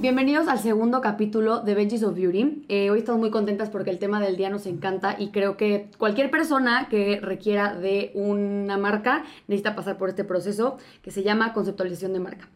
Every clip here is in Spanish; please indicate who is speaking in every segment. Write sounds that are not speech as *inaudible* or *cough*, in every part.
Speaker 1: Bienvenidos al segundo capítulo de Benji's of Beauty. Eh, hoy estamos muy contentas porque el tema del día nos encanta y creo que cualquier persona que requiera de una marca necesita pasar por este proceso que se llama conceptualización de marca.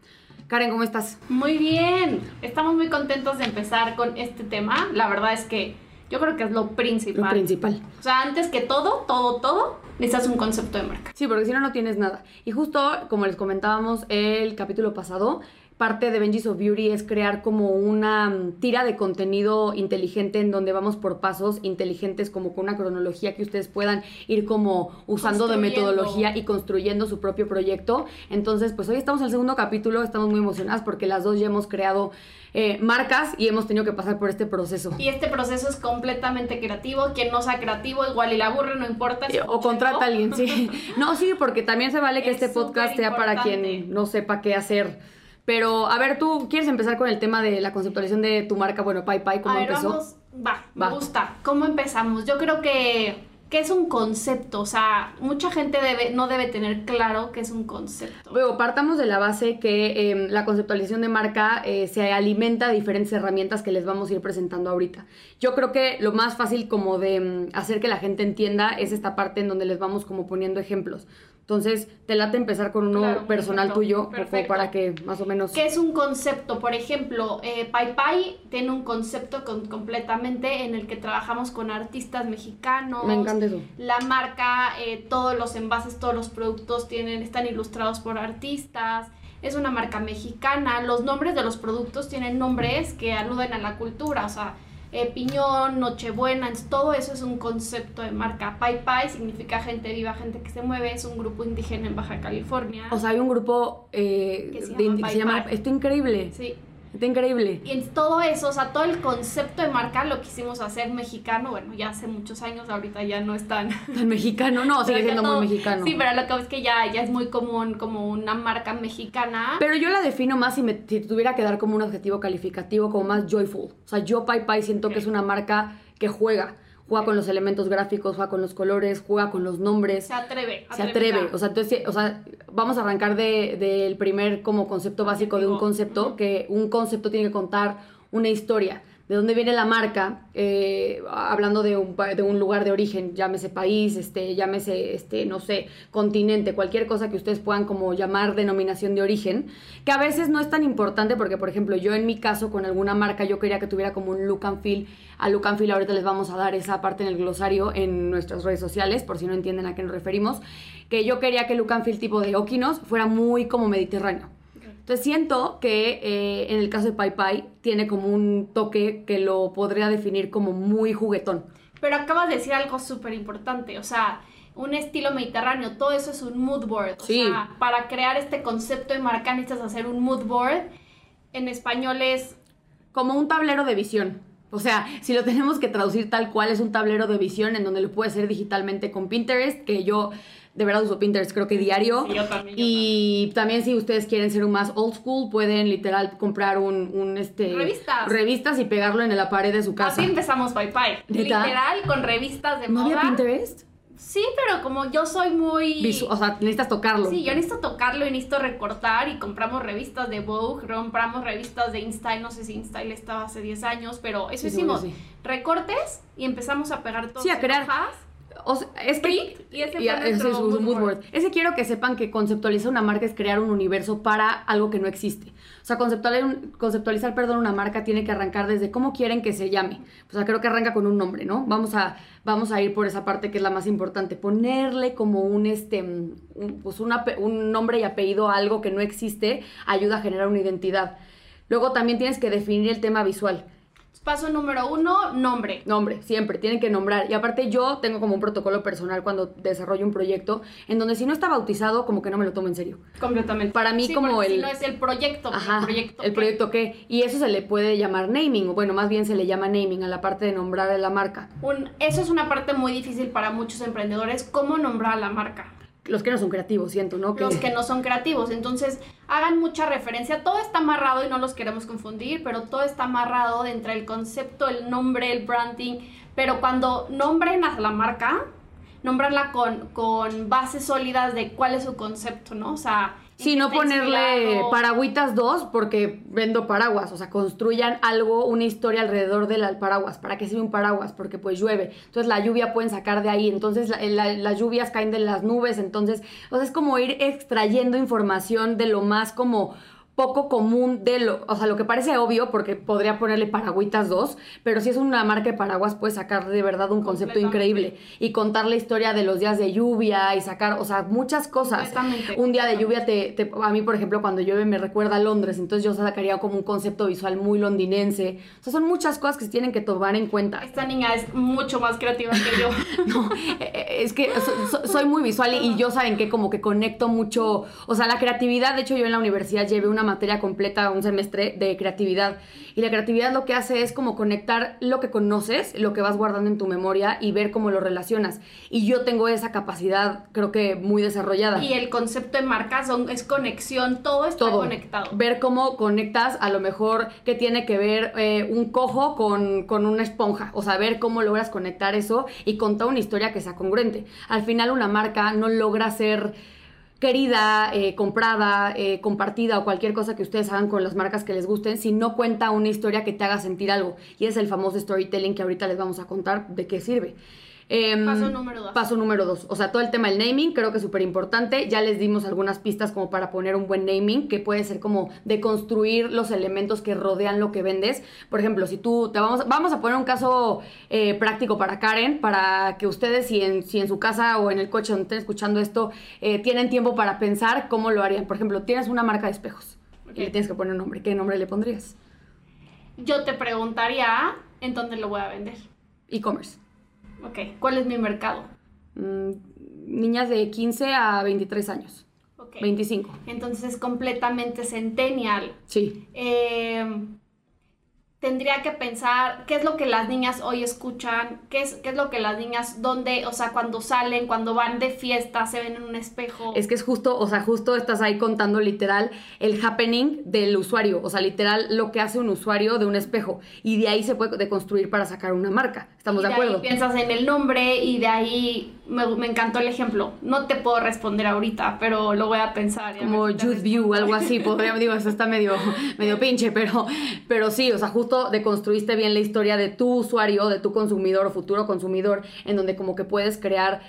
Speaker 1: Karen, ¿cómo estás?
Speaker 2: Muy bien. Estamos muy contentos de empezar con este tema. La verdad es que yo creo que es lo principal.
Speaker 1: Lo principal.
Speaker 2: O sea, antes que todo, todo, todo, necesitas un concepto de marca.
Speaker 1: Sí, porque si no, no tienes nada. Y justo como les comentábamos el capítulo pasado, parte de Benji's of Beauty es crear como una mm, tira de contenido inteligente en donde vamos por pasos inteligentes como con una cronología que ustedes puedan ir como usando de metodología y construyendo su propio proyecto. Entonces, pues hoy estamos en el segundo capítulo, estamos muy emocionadas porque las dos ya hemos creado eh, marcas y hemos tenido que pasar por este proceso.
Speaker 2: Y este proceso es completamente creativo. Quien no sea creativo, igual y la aburre, no importa.
Speaker 1: o contrata a alguien, sí. *laughs* No, sí, porque también se vale que este podcast sea para quien no sepa qué hacer pero, a ver, tú quieres empezar con el tema de la conceptualización de tu marca, bueno, Pai Pai, ¿cómo empezó?
Speaker 2: va, me gusta. ¿Cómo empezamos? Yo creo que, que es un concepto, o sea, mucha gente debe, no debe tener claro que es un concepto.
Speaker 1: Luego, partamos de la base que em, la conceptualización de marca eh, se alimenta de diferentes herramientas que les vamos a ir presentando ahorita. Yo creo que lo más fácil como de em, hacer que la gente entienda es esta parte en donde les vamos como poniendo ejemplos. Entonces, te late empezar con uno personal tuyo, para que más o menos...
Speaker 2: ¿Qué es un concepto? Por ejemplo, eh, Pai Pai tiene un concepto completamente en el que trabajamos con artistas mexicanos.
Speaker 1: Me encanta eso.
Speaker 2: La marca, eh, todos los envases, todos los productos tienen, están ilustrados por artistas. Es una marca mexicana. Los nombres de los productos tienen nombres que aluden a la cultura. O sea, eh, Piñón, Nochebuena, todo eso es un concepto de marca. Pai Pai significa gente viva, gente que se mueve, es un grupo indígena en Baja California.
Speaker 1: O sea, hay un grupo eh, que se llama, Esto increíble.
Speaker 2: Sí.
Speaker 1: Está increíble.
Speaker 2: Y en todo eso, o sea, todo el concepto de marca lo quisimos hacer mexicano, bueno, ya hace muchos años, ahorita ya no es tan...
Speaker 1: Tan mexicano, no, *laughs* sigue siendo muy mexicano.
Speaker 2: Sí, pero lo que es que ya, ya es muy común como una marca mexicana.
Speaker 1: Pero yo la defino más si, me, si tuviera que dar como un adjetivo calificativo, como más joyful. O sea, yo Pai Pai siento que es una marca que juega juega con los elementos gráficos, juega con los colores, juega con los nombres.
Speaker 2: Se atreve.
Speaker 1: Se atreve. O sea, entonces, o sea, vamos a arrancar del de, primer como concepto básico de un concepto, que un concepto tiene que contar una historia de dónde viene la marca, eh, hablando de un, de un, lugar de origen, llámese país, este, llámese, este, no sé, continente, cualquier cosa que ustedes puedan como llamar denominación de origen, que a veces no es tan importante porque, por ejemplo, yo en mi caso con alguna marca yo quería que tuviera como un look and feel, a look and feel ahorita les vamos a dar esa parte en el glosario en nuestras redes sociales, por si no entienden a qué nos referimos, que yo quería que el look and feel tipo de Okinos fuera muy como mediterráneo. Entonces siento que eh, en el caso de Pai Pai tiene como un toque que lo podría definir como muy juguetón.
Speaker 2: Pero acabas de decir algo súper importante, o sea, un estilo mediterráneo, todo eso es un mood board. O sea, para crear este concepto de marca necesitas hacer un mood board. En español es...
Speaker 1: Como un tablero de visión. O sea, si lo tenemos que traducir tal cual, es un tablero de visión en donde lo puedes hacer digitalmente con Pinterest, que yo de verdad uso Pinterest creo que diario.
Speaker 2: Sí, yo también,
Speaker 1: y también. si ustedes quieren ser un más old school, pueden literal comprar un, un este...
Speaker 2: Revistas.
Speaker 1: Revistas y pegarlo en la pared de su casa.
Speaker 2: Así empezamos Pai Pai. Literal, con revistas de
Speaker 1: moda. ¿No había Pinterest?
Speaker 2: Sí, pero como yo soy muy...
Speaker 1: o sea, necesitas tocarlo.
Speaker 2: Sí, yo necesito tocarlo y necesito recortar y compramos revistas de Vogue, compramos revistas de InStyle, no sé si InStyle estaba hace 10 años, pero eso hicimos recortes y empezamos a pegar todo.
Speaker 1: Sí, a crear es que,
Speaker 2: y ese, es
Speaker 1: mood, Ese quiero que sepan que conceptualizar una marca es crear un universo para algo que no existe. O sea, conceptualizar, conceptualizar perdón, una marca tiene que arrancar desde cómo quieren que se llame. O sea, creo que arranca con un nombre, ¿no? Vamos a, vamos a ir por esa parte que es la más importante. Ponerle como un, este, pues un nombre y apellido a algo que no existe ayuda a generar una identidad. Luego también tienes que definir el tema visual
Speaker 2: Paso número uno, nombre.
Speaker 1: Nombre, siempre, tienen que nombrar. Y aparte yo tengo como un protocolo personal cuando desarrollo un proyecto en donde si no está bautizado, como que no me lo tomo en serio.
Speaker 2: Completamente.
Speaker 1: Para mí como el...
Speaker 2: Si no es el proyecto,
Speaker 1: Ajá,
Speaker 2: el proyecto.
Speaker 1: El proyecto qué. Y eso se le puede llamar naming, o bueno, más bien se le llama naming a la parte de nombrar a la marca.
Speaker 2: Un, eso es una parte muy difícil para muchos emprendedores, cómo nombrar a la marca
Speaker 1: los que no son creativos, siento, ¿no?
Speaker 2: Los que no son creativos. Entonces, hagan mucha referencia. Todo está amarrado y no los queremos confundir, pero todo está amarrado entre el concepto, el nombre, el branding. Pero cuando nombren a la marca, nómbranla con, con bases sólidas de cuál es su concepto, ¿no? O sea,
Speaker 1: Sí, no ponerle paragüitas dos porque vendo paraguas, o sea, construyan algo, una historia alrededor del paraguas. ¿Para qué sirve un paraguas? Porque pues llueve, entonces la lluvia pueden sacar de ahí, entonces las lluvias caen de las nubes, entonces, o sea, es como ir extrayendo información de lo más como poco común de lo, o sea, lo que parece obvio, porque podría ponerle Paragüitas 2, pero si es una marca de paraguas, puedes sacar de verdad un concepto increíble y contar la historia de los días de lluvia y sacar, o sea, muchas cosas. Un día de lluvia, te, a mí, por ejemplo, cuando llueve me recuerda a Londres, entonces yo sacaría como un concepto visual muy londinense. O sea, son muchas cosas que se tienen que tomar en cuenta.
Speaker 2: Esta niña es mucho más creativa que yo. *laughs*
Speaker 1: no, eh, eh, es que soy muy visual y, y yo saben que como que conecto mucho, o sea, la creatividad, de hecho yo en la universidad llevé una materia completa, un semestre de creatividad. Y la creatividad lo que hace es como conectar lo que conoces, lo que vas guardando en tu memoria y ver cómo lo relacionas. Y yo tengo esa capacidad, creo que muy desarrollada.
Speaker 2: Y el concepto de marca son, es conexión, todo está conectado.
Speaker 1: Ver cómo conectas a lo mejor que tiene que ver eh, un cojo con, con una esponja. O sea, ver cómo logras conectar eso y contar una historia que sea congruente. Al final una marca no logra ser querida, eh, comprada, eh, compartida o cualquier cosa que ustedes hagan con las marcas que les gusten, si no cuenta una historia que te haga sentir algo. Y es el famoso storytelling que ahorita les vamos a contar de qué sirve.
Speaker 2: Em, paso número dos.
Speaker 1: Paso número dos. O sea, todo el tema del naming creo que es súper importante. Ya les dimos algunas pistas como para poner un buen naming, que puede ser como de construir los elementos que rodean lo que vendes. Por ejemplo, si tú te vamos, vamos a poner un caso eh, práctico para Karen, para que ustedes, si en, si en su casa o en el coche donde estén escuchando esto, eh, tienen tiempo para pensar cómo lo harían. Por ejemplo, tienes una marca de espejos y le tienes que poner un nombre. ¿Qué nombre le pondrías?
Speaker 2: Yo te preguntaría en dónde lo voy a vender.
Speaker 1: E-commerce.
Speaker 2: Ok, ¿cuál es mi mercado?
Speaker 1: Mm, niñas de 15 a 23 años. Ok. 25.
Speaker 2: Entonces es completamente centennial.
Speaker 1: Sí.
Speaker 2: Eh, tendría que pensar qué es lo que las niñas hoy escuchan, qué es, qué es lo que las niñas, dónde, o sea, cuando salen, cuando van de fiesta, se ven en un espejo.
Speaker 1: Es que es justo, o sea, justo estás ahí contando literal el happening del usuario, o sea, literal lo que hace un usuario de un espejo. Y de ahí se puede deconstruir para sacar una marca. ¿Estamos
Speaker 2: de,
Speaker 1: de, acuerdo?
Speaker 2: piensas en el nombre y de ahí me, me, encantó el ejemplo. No te puedo responder ahorita, pero lo voy a pensar.
Speaker 1: Como Youth View, algo así. Podría, digo, eso está medio, medio *laughs* pinche, pero, pero sí, o sea, justo deconstruiste bien la historia de tu usuario, de tu consumidor o futuro consumidor, en donde como que puedes crear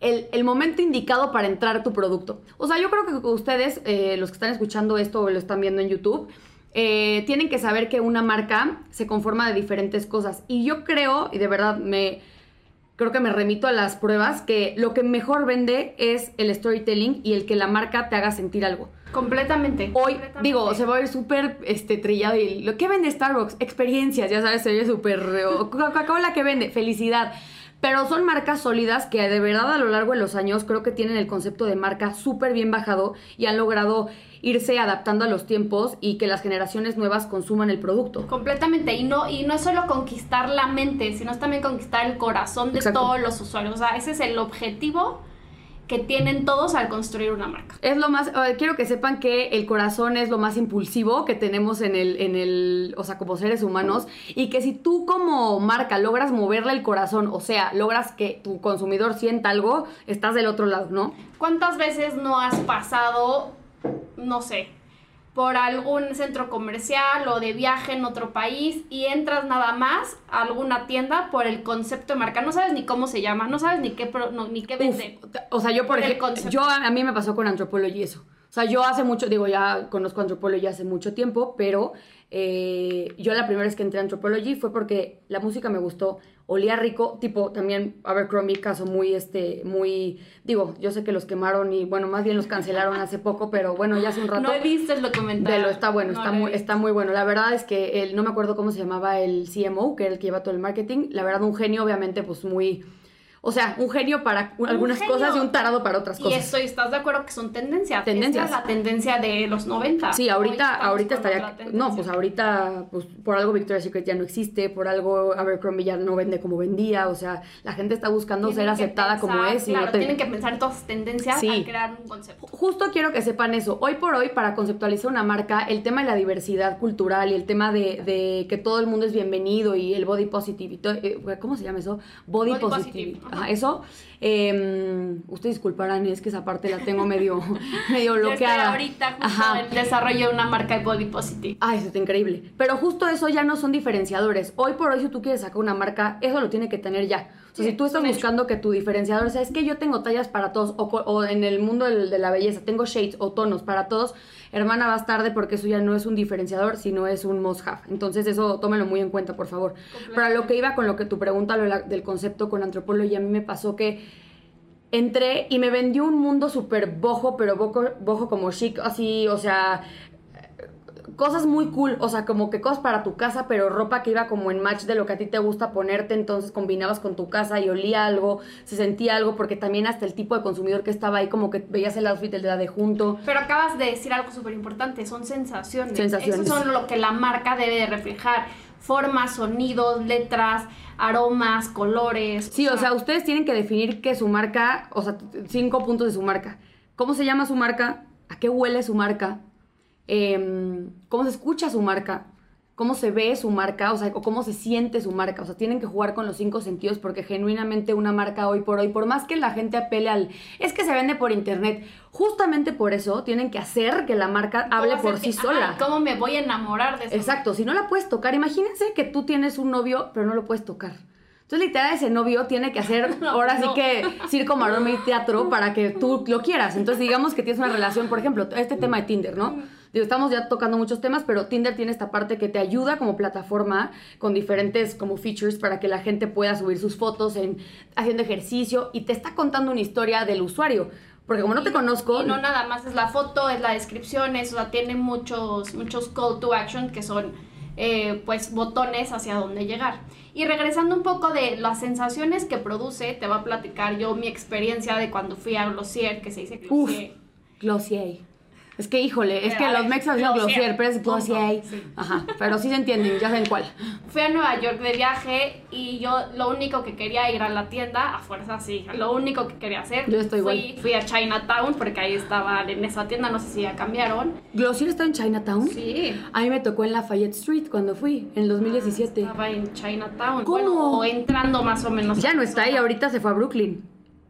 Speaker 1: el, momento indicado para entrar tu producto. O sea, yo creo que ustedes, eh, los que están escuchando esto o lo están viendo en YouTube, eh, tienen que saber que una marca se conforma de diferentes cosas. Y yo creo, y de verdad me creo que me remito a las pruebas, que lo que mejor vende es el storytelling y el que la marca te haga sentir algo.
Speaker 2: Completamente.
Speaker 1: Hoy, digo, se va a ver súper este, trillado y lo que vende Starbucks, experiencias, ya sabes, se ve súper... Coca-Cola que vende, felicidad. Pero son marcas sólidas que de verdad a lo largo de los años creo que tienen el concepto de marca súper bien bajado y han logrado irse adaptando a los tiempos y que las generaciones nuevas consuman el producto.
Speaker 2: Completamente. Y no, y no es solo conquistar la mente, sino también conquistar el corazón de todos los usuarios. O sea, ese es el objetivo que tienen todos al construir una marca.
Speaker 1: Es lo más, quiero que sepan que el corazón es lo más impulsivo que tenemos en el, en el, o sea, como seres humanos, y que si tú como marca logras moverle el corazón, o sea, logras que tu consumidor sienta algo, estás del otro lado, ¿no?
Speaker 2: ¿Cuántas veces no has pasado, no sé, por algún centro comercial o de viaje en otro país y entras nada más a alguna tienda por el concepto de marca. No sabes ni cómo se llama, no sabes ni qué, ni qué vende.
Speaker 1: o sea, yo por, ejemplo, yo a, mí me pasó con Anthropology eso. O sea, yo hace mucho, digo, ya conozco Anthropology ya hace mucho tiempo, pero eh, yo la primera vez que entré a Anthropology fue porque la música me gustó, olía rico, tipo también Abercrombie, caso muy, este, muy, digo, yo sé que los quemaron y bueno, más bien los cancelaron hace poco, pero bueno, ya hace un rato.
Speaker 2: No he visto el documental.
Speaker 1: lo está bueno, está, muy, está muy bueno. La verdad es que él, no me acuerdo cómo se llamaba el CMO, que era el que lleva todo el marketing, la verdad un genio, obviamente, pues muy o sea, un genio para algunas cosas y un tarado para otras cosas.
Speaker 2: Y estoy, ¿estás de acuerdo que son tendencias?
Speaker 1: Tendencias.
Speaker 2: Esta es la tendencia de los 90.
Speaker 1: Sí, ahorita, ahorita estaría. No, pues ahorita, pues por algo Victoria's Secret ya no existe, por algo Abercrombie ya no vende como vendía. O sea, la gente está buscando ser aceptada como es.
Speaker 2: Claro, tienen que pensar en todas las tendencias sí. crear un concepto.
Speaker 1: Justo quiero que sepan eso. Hoy por hoy, para conceptualizar una marca, el tema de la diversidad cultural y el tema de, de que todo el mundo es bienvenido y el body positive. Eh, ¿Cómo se llama eso? Body, positive. Ajá, eso eh, ustedes disculparán, es que esa parte la tengo medio, *laughs* medio bloqueada.
Speaker 2: ahorita justo en desarrollo de una marca de body positive.
Speaker 1: Ay, eso está increíble. Pero justo eso ya no son diferenciadores. Hoy por hoy, si tú quieres sacar una marca, eso lo tiene que tener ya. O sea, si tú estás buscando que tu diferenciador sea, es que yo tengo tallas para todos, o, en el mundo de, la belleza, tengo shades o tonos para todos, hermana, vas tarde porque eso ya no es un diferenciador, sino es un must have. Entonces, eso tómelo muy en cuenta, por favor. Para lo que iba con lo que tu pregunta lo del concepto con antropología, a mí me pasó que entré y me vendió un mundo súper bojo, pero bojo, bojo como chic, así, o sea, cosas muy cool, o sea, como que cosas para tu casa, pero ropa que iba como en match de lo que a ti te gusta ponerte, entonces combinabas con tu casa y olía algo, se sentía algo, porque también hasta el tipo de consumidor que estaba ahí, como que veías el outfit el de la de junto.
Speaker 2: Pero acabas de decir algo súper importante, son sensaciones.
Speaker 1: Sensaciones.
Speaker 2: Eso son lo que la marca debe de reflejar, formas, sonidos, letras, aromas, colores.
Speaker 1: Sí, o sea, ustedes tienen que definir que su marca, o sea, cinco puntos de su marca. ¿Cómo se llama su marca? ¿A qué huele su marca? Em, cómo se escucha su marca, cómo se ve su marca, o sea, o cómo se siente su marca. O sea, tienen que jugar con los cinco sentidos porque genuinamente una marca hoy por hoy, por más que la gente apele al, es que se vende por internet, justamente por eso tienen que hacer que la marca hable por sí sola.
Speaker 2: ¿Cómo me voy a enamorar de eso?
Speaker 1: Exacto, si no la puedes tocar, imagínense que tú tienes un novio, pero no lo puedes tocar. Entonces, literal, ese novio tiene que hacer *laughs* ahora sí que circo, maroma y teatro para que tú lo quieras. Entonces, digamos que tienes una relación, por ejemplo, este tema de Tinder, ¿no? Digo, estamos ya tocando muchos temas, pero Tinder tiene esta parte que te ayuda como plataforma con diferentes como features para que la gente pueda subir sus fotos en haciendo ejercicio y te está contando una historia del usuario. Porque como no te conozco...
Speaker 2: Y no nada más es la foto, es la descripción, es, o sea, tiene muchos, muchos call to action que son eh, pues botones hacia dónde llegar. Y regresando un poco de las sensaciones que produce, te voy a platicar yo mi experiencia de cuando fui a Glossier, que se dice
Speaker 1: Glossier. Uf, Glossier. Es que, híjole, es que los mexas son Glossier, pero es Glossier. Ajá, pero sí se entienden, ya saben cuál.
Speaker 2: Fui a Nueva York de viaje y yo lo único que quería ir a la tienda, a fuerza sí, lo único que quería hacer.
Speaker 1: Yo estoy
Speaker 2: fui, Fui a Chinatown porque ahí estaba en esa tienda, no sé si ya cambiaron.
Speaker 1: ¿Glossier está en Chinatown?
Speaker 2: Sí.
Speaker 1: A mí me tocó en Lafayette Street cuando fui, en 2017.
Speaker 2: Ah, estaba en Chinatown. ¿Cómo? o entrando más o menos.
Speaker 1: Ya no está ahí, ahorita se fue a Brooklyn.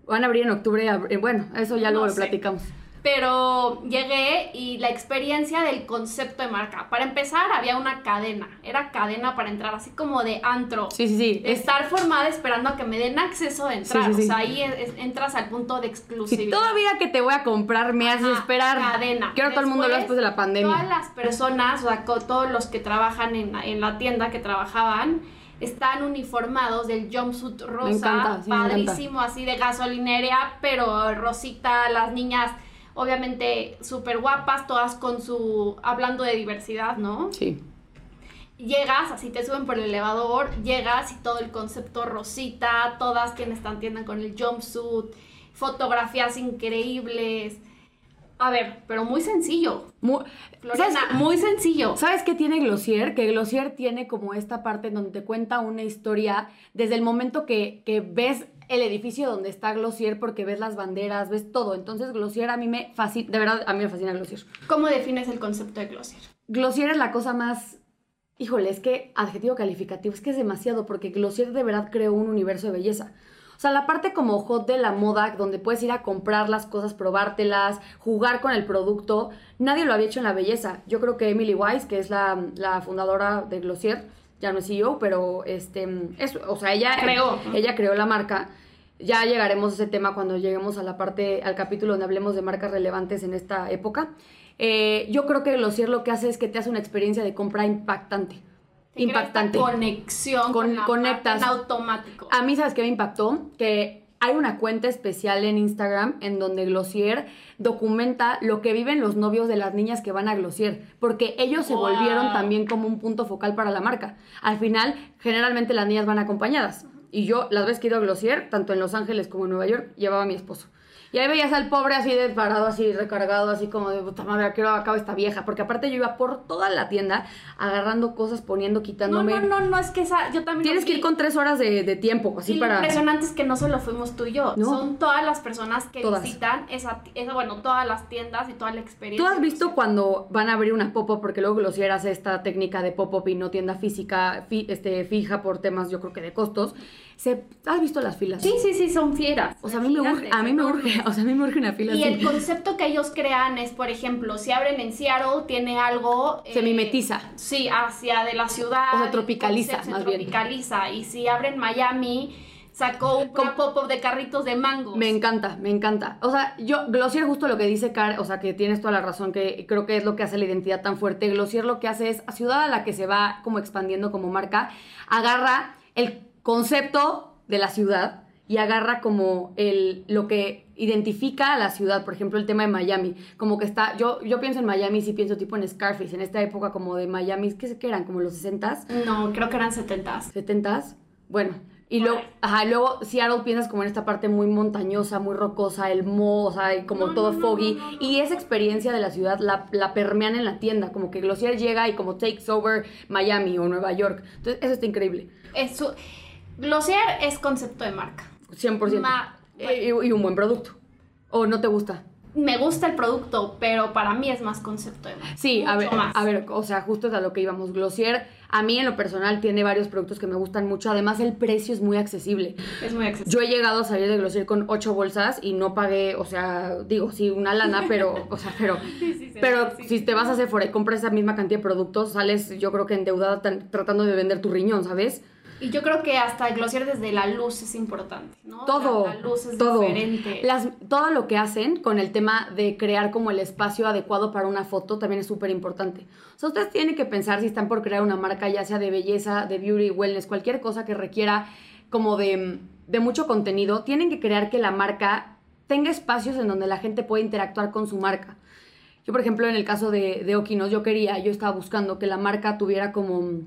Speaker 1: Van a abrir en octubre, eh, bueno, eso ya luego lo platicamos
Speaker 2: pero llegué y la experiencia del concepto de marca. Para empezar, había una cadena. Era cadena para entrar, así como de antro.
Speaker 1: Sí, sí, sí.
Speaker 2: estar formada esperando a que me den acceso a entrar. o sea, ahí entras al punto de exclusividad.
Speaker 1: Si todavía que te voy a comprar me haces esperar.
Speaker 2: Cadena.
Speaker 1: Quiero todo el mundo lo después de la pandemia.
Speaker 2: Todas las personas, o sea, todos los que trabajan en, en la tienda que trabajaban, están uniformados del jumpsuit rosa, me encanta, padrísimo, así de gasolinería, pero rosita, las niñas obviamente súper guapas, todas con su, hablando de diversidad, ¿no?
Speaker 1: Sí.
Speaker 2: Llegas, así te suben por el elevador, llegas y todo el concepto rosita, todas quienes están tiendan con el jumpsuit, fotografías increíbles. A ver, pero muy sencillo.
Speaker 1: Muy,
Speaker 2: muy sencillo.
Speaker 1: ¿Sabes qué tiene Glossier? Que Glossier tiene como esta parte en donde te cuenta una historia desde el momento que, que ves el edificio donde está Glossier porque ves las banderas, ves todo. Entonces Glossier a mí me fascina, de verdad, a mí me fascina Glossier.
Speaker 2: ¿Cómo defines el concepto de Glossier?
Speaker 1: Glossier es la cosa más, híjole, es que adjetivo calificativo, es que es demasiado porque Glossier de verdad creó un universo de belleza. O sea, la parte como hot de la moda, donde puedes ir a comprar las cosas, probártelas, jugar con el producto, nadie lo había hecho en la belleza. Yo creo que Emily Wise, que es la, la fundadora de Glossier, ya no es CEO, pero este, es, o sea, ella
Speaker 2: creó,
Speaker 1: ella creó la marca. Ya llegaremos a ese tema cuando lleguemos a la parte, al capítulo donde hablemos de marcas relevantes en esta época. Eh, yo creo que Glossier lo que hace es que te hace una experiencia de compra impactante. Impactante.
Speaker 2: conexión
Speaker 1: Con-
Speaker 2: con, la
Speaker 1: conectas.
Speaker 2: en automático.
Speaker 1: A mí, ¿sabes qué me impactó? Que hay una cuenta especial en Instagram en donde Glossier documenta lo que viven los novios de las niñas que van a Glossier, porque ellos se
Speaker 2: Wow.
Speaker 1: volvieron también como un punto focal para la marca. Al final, generalmente las niñas van acompañadas. Y yo, las veces que he ido a Glossier, tanto en Los Ángeles como en Nueva York, llevaba a mi esposo. Y ahí veías al pobre así de parado, así recargado, así como de puta madre, ¿a qué hora acaba esta vieja? Porque aparte yo iba por toda la tienda agarrando cosas, poniendo,
Speaker 2: no,
Speaker 1: quitándome.
Speaker 2: no, no, no, es que esa, yo también
Speaker 1: Tienes
Speaker 2: lo
Speaker 1: que ir con tres horas de, de tiempo, así
Speaker 2: y lo
Speaker 1: para.
Speaker 2: impresionante es que no solo fuimos tú y yo,
Speaker 1: No.
Speaker 2: son todas las personas que
Speaker 1: Todas.
Speaker 2: visitan esa, esa, bueno, todas las tiendas y toda la experiencia.
Speaker 1: ¿Tú has visto cuando van a abrir una pop-up? Porque luego Glossier hace esta técnica de pop-up y no tienda física fi- este, fija por temas, yo creo que de costos. Se, ¿Has visto las filas?
Speaker 2: Sí, sí, sí, son fieras.
Speaker 1: O sea, a mí me urge, a mí me urge, o sea, a mí me urge una fila
Speaker 2: Y
Speaker 1: así.
Speaker 2: el concepto que ellos crean es, por ejemplo, si abren en Seattle, tiene algo... eh,
Speaker 1: Se mimetiza.
Speaker 2: Sí, hacia de la ciudad.
Speaker 1: O se tropicaliza,
Speaker 2: Se
Speaker 1: más bien.
Speaker 2: tropicaliza. Y si abren Miami, sacó un pop-up de carritos de mangos.
Speaker 1: Me encanta, me encanta. O sea, yo, Glossier, justo lo que dice Car, o sea, que tienes toda la razón, que creo que es lo que hace la identidad tan fuerte. Glossier lo que hace es, a ciudad a la que se va como expandiendo como marca, agarra el concepto de la ciudad y agarra como el, lo que identifica a la ciudad, por ejemplo, el tema de Miami, como que está, yo, yo pienso en Miami, sí pienso tipo en Scarface, en esta época como de Miami, ¿qué, qué eran? Como los 60s,
Speaker 2: No, creo que eran 70s.
Speaker 1: 70s, bueno, y luego, ajá, luego Seattle piensas como en esta parte muy montañosa, muy rocosa, el mo, o sea, como
Speaker 2: No,
Speaker 1: todo
Speaker 2: no,
Speaker 1: foggy,
Speaker 2: no,
Speaker 1: y esa experiencia de la ciudad la, la permean en la tienda, como que Glossier llega y como takes over Miami o Nueva York, entonces eso está increíble,
Speaker 2: Es su- Glossier es concepto de marca.
Speaker 1: 100%,
Speaker 2: Ma-
Speaker 1: y, y un buen producto, o no te gusta.
Speaker 2: Me gusta el producto, pero para mí es más concepto de marca.
Speaker 1: Sí, a ver,
Speaker 2: más.
Speaker 1: a ver, o sea, justo es a lo que íbamos. Glossier, a mí en lo personal, tiene varios productos que me gustan mucho. Además, el precio es muy accesible.
Speaker 2: Es muy accesible.
Speaker 1: Yo he llegado a salir de Glossier con ocho bolsas y no pagué, o sea, digo, sí, una lana, pero, *laughs* o sea, pero,
Speaker 2: Sí, sí, se
Speaker 1: pero si te vas a Sephora y compras esa misma cantidad de productos, sales, yo creo que endeudada tan- tratando de vender tu riñón, ¿sabes?
Speaker 2: Y yo creo que hasta Glossier desde la luz es importante, ¿no?
Speaker 1: Todo,
Speaker 2: La, la luz es
Speaker 1: todo.
Speaker 2: diferente.
Speaker 1: Las, todo lo que hacen con el tema de crear como el espacio adecuado para una foto también es súper importante. O sea, ustedes tienen que pensar si están por crear una marca, ya sea de belleza, de beauty, wellness, cualquier cosa que requiera como de, de mucho contenido, tienen que crear que la marca tenga espacios en donde la gente pueda interactuar con su marca. Yo, por ejemplo, en el caso de, de Okinos, yo quería, yo estaba buscando que la marca tuviera como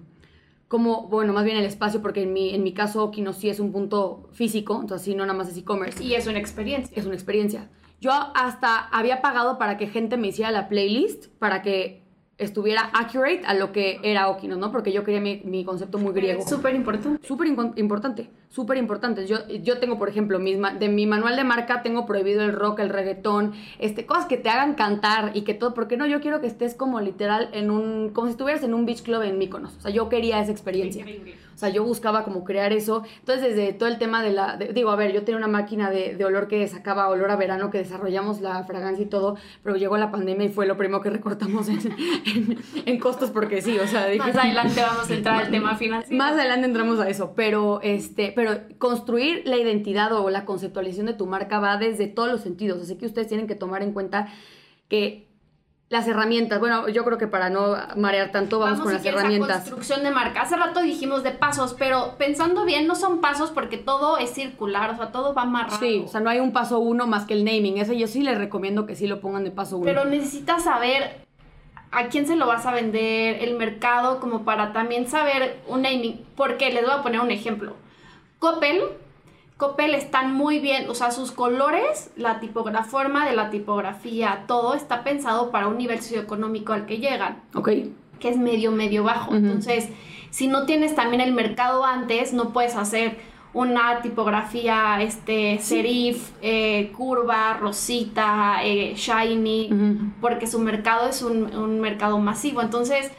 Speaker 1: como, bueno, más bien el espacio, porque en mi, en mi caso Okinos sí es un punto físico, entonces sí, no nada más es e-commerce,
Speaker 2: Y es una experiencia.
Speaker 1: es una experiencia. Yo hasta había pagado para que gente me hiciera la playlist, para que estuviera accurate a lo que era Okinos, ¿no? Porque yo quería mi, mi concepto muy griego.
Speaker 2: Súper importante.
Speaker 1: Súper impo- importante, súper importante. Yo, yo tengo, por ejemplo, mis de mi manual de marca tengo prohibido el rock, el reggaetón, este, cosas que te hagan cantar y que todo, porque no, yo quiero que estés como literal en un, como si estuvieras en un beach club en Mykonos. O sea, yo quería esa experiencia. O sea, yo buscaba como crear eso. Entonces, desde todo el tema de la... de- digo, a ver, yo tenía una máquina de, de olor que sacaba olor a verano, que desarrollamos la fragancia y todo, pero llegó la pandemia y fue lo primero que recortamos en, en- en costos porque sí, o sea, dije...
Speaker 2: Más adelante vamos a entrar al tema financiero.
Speaker 1: Más adelante entramos a eso, pero este, pero construir la identidad o la conceptualización de tu marca va desde todos los sentidos. Así que ustedes tienen que tomar en cuenta que las herramientas, bueno, yo creo que para no marear tanto, vamos, con
Speaker 2: si
Speaker 1: las herramientas.
Speaker 2: construcción de marca. Hace rato dijimos de pasos, pero pensando bien, no son pasos porque todo es circular, o sea, todo va amarrado.
Speaker 1: Sí, o sea, no hay un paso uno más que el naming. Ese yo sí les recomiendo que sí lo pongan de paso uno.
Speaker 2: Pero necesitas saber a quién se lo vas a vender, el mercado, como para también saber un naming. Porque les voy a poner un ejemplo. Coppel, Coppel están muy bien, o sea, sus colores, la tipografía, forma de la tipografía, todo está pensado para un nivel socioeconómico al que llegan,
Speaker 1: ok.
Speaker 2: que es medio, medio bajo. Entonces, si no tienes también el mercado antes, no puedes hacer una tipografía, este, serif, eh, curva, rosita, eh, shiny, porque su mercado es un, un mercado masivo. Entonces,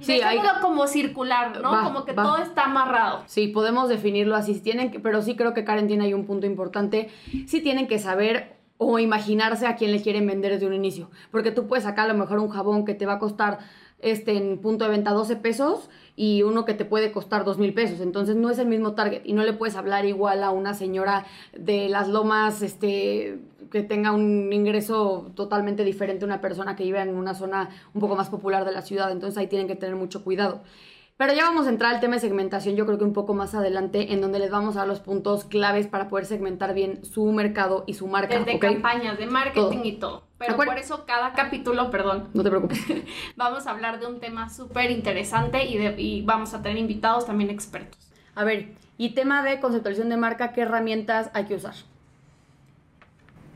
Speaker 1: Sí, hay-
Speaker 2: como circular, ¿no?
Speaker 1: Va,
Speaker 2: como que
Speaker 1: va.
Speaker 2: todo está amarrado.
Speaker 1: Sí, podemos definirlo así, si tienen que, pero sí creo que Karen tiene ahí un punto importante. Sí tienen que saber o imaginarse a quién le quieren vender desde un inicio. Porque tú puedes sacar a lo mejor un jabón que te va a costar este, en punto de venta 12 pesos y uno que te puede costar dos mil pesos. Entonces no es el mismo target y no le puedes hablar igual a una señora de las lomas este, que tenga un ingreso totalmente diferente a una persona que vive en una zona un poco más popular de la ciudad. Entonces ahí tienen que tener mucho cuidado. Pero ya vamos a entrar al tema de segmentación, yo creo que un poco más adelante, en donde les vamos a dar los puntos claves para poder segmentar bien su mercado y su marca.
Speaker 2: Desde campañas de marketing y todo. Pero por eso cada capítulo, perdón.
Speaker 1: No te preocupes. *laughs*
Speaker 2: vamos a hablar de un tema súper interesante y, y vamos a tener invitados también expertos.
Speaker 1: A ver, y tema de conceptualización de marca, ¿qué herramientas hay que usar?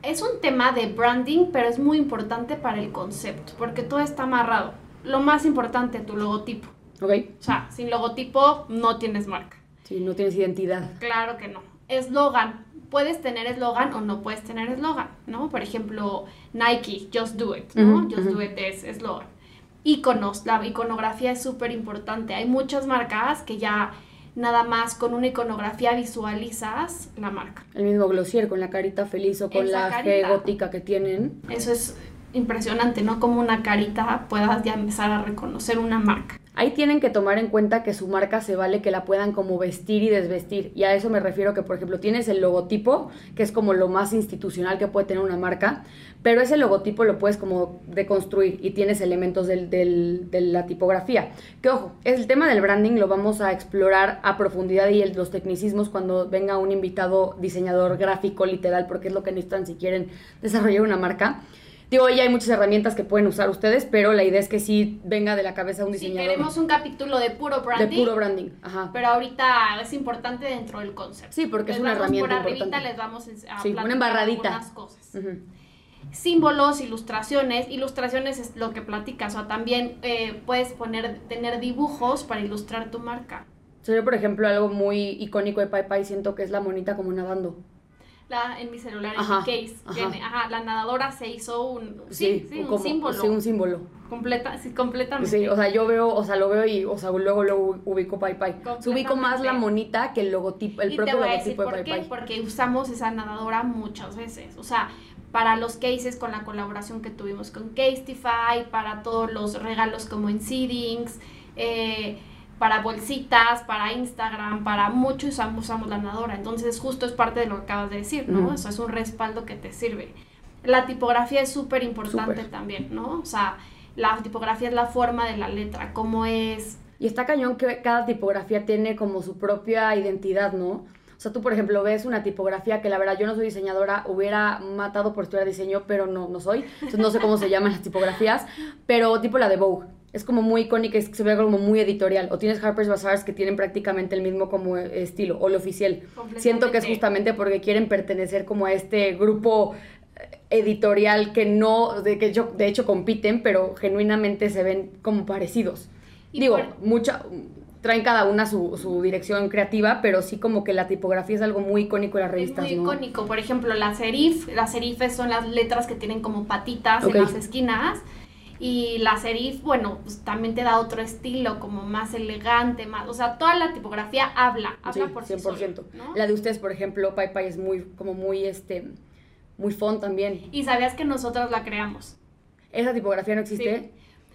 Speaker 2: Es un tema de branding, pero es muy importante para el concepto, porque todo está amarrado. Lo más importante, tu logotipo.
Speaker 1: Ok.
Speaker 2: O sea, sin logotipo no tienes marca.
Speaker 1: Sí, no tienes identidad.
Speaker 2: Claro que no. Eslogan. Puedes tener eslogan o no puedes tener eslogan, ¿no? Por ejemplo, Nike, Just Do It, ¿no? just Do It es eslogan. Iconos, la iconografía es súper importante. Hay muchas marcas que ya nada más con una iconografía visualizas la marca.
Speaker 1: El mismo glossier con la carita feliz o con la G gótica que tienen.
Speaker 2: Eso es impresionante, ¿no? Como una carita puedas ya empezar a reconocer una marca.
Speaker 1: Ahí tienen que tomar en cuenta que su marca se vale que la puedan como vestir y desvestir. Y a eso me refiero que, por ejemplo, tienes el logotipo, que es como lo más institucional que puede tener una marca, pero ese logotipo lo puedes como deconstruir y tienes elementos de la tipografía. Que ojo, el tema del branding lo vamos a explorar a profundidad y los tecnicismos cuando venga un invitado diseñador gráfico literal, porque es lo que necesitan si quieren desarrollar una marca. Digo, ya hay muchas herramientas que pueden usar ustedes, pero la idea es que sí venga de la cabeza un diseñador.
Speaker 2: Sí, queremos un capítulo de puro branding.
Speaker 1: De puro branding, ajá.
Speaker 2: Pero ahorita es importante dentro del concepto.
Speaker 1: Sí, porque es una herramienta
Speaker 2: por importante. les vamos a
Speaker 1: sí, una embarradita.
Speaker 2: algunas cosas. Símbolos, ilustraciones. Ilustraciones es lo que platicas. O también eh, puedes poner, tener dibujos para ilustrar tu marca.
Speaker 1: yo, por ejemplo, algo muy icónico de Pai siento que es la monita como nadando
Speaker 2: la, en mi celular, en mi case. Ajá. la nadadora se hizo un, sí, sí, un símbolo.
Speaker 1: Sí, un símbolo.
Speaker 2: Completa, sí, completamente.
Speaker 1: Sí, o sea, yo veo, o sea, lo veo y, o sea, luego lo ubico Pai Pai. Ubico más la monita que el logotipo, el propio logotipo de Pai Pai.
Speaker 2: Porque usamos esa nadadora muchas veces, o sea, para los cases con la colaboración que tuvimos con Casetify, para todos los regalos como en Seedings, eh, para bolsitas, para Instagram, para mucho usamos, usamos la nadadora. Entonces, justo es parte de lo que acabas de decir, ¿no? Eso es un respaldo que te sirve. La tipografía es súper importante también, ¿no? O sea, la tipografía es la forma de la letra, cómo es.
Speaker 1: Y está cañón que cada tipografía tiene como su propia identidad, ¿no? O sea, tú, por ejemplo, ves una tipografía que la verdad yo no soy diseñadora, hubiera matado por estudiar diseño, pero no, no soy. Entonces no sé cómo se llaman las tipografías, pero tipo la de Vogue es como muy icónica, es que se ve como muy editorial. O tienes Harper's Bazaar que tienen prácticamente el mismo como estilo, o lo oficial. Siento que es justamente porque quieren pertenecer como a este grupo eh, editorial que no, de que yo, de hecho compiten, pero genuinamente se ven como parecidos. Digo, mucha, traen cada una su, dirección creativa, pero sí como que la tipografía es algo muy icónico en las revistas.
Speaker 2: Es muy icónico, por ejemplo, la serif, las serifes son las letras que tienen como patitas en las esquinas y la serif, bueno, pues también te da otro estilo, como más elegante, más, o sea, toda la tipografía habla, habla por 100%.
Speaker 1: La de ustedes, por ejemplo, Pai Pai es muy, como muy, este, muy font también.
Speaker 2: Y sabías que nosotros la creamos.
Speaker 1: ¿Esa tipografía no existe?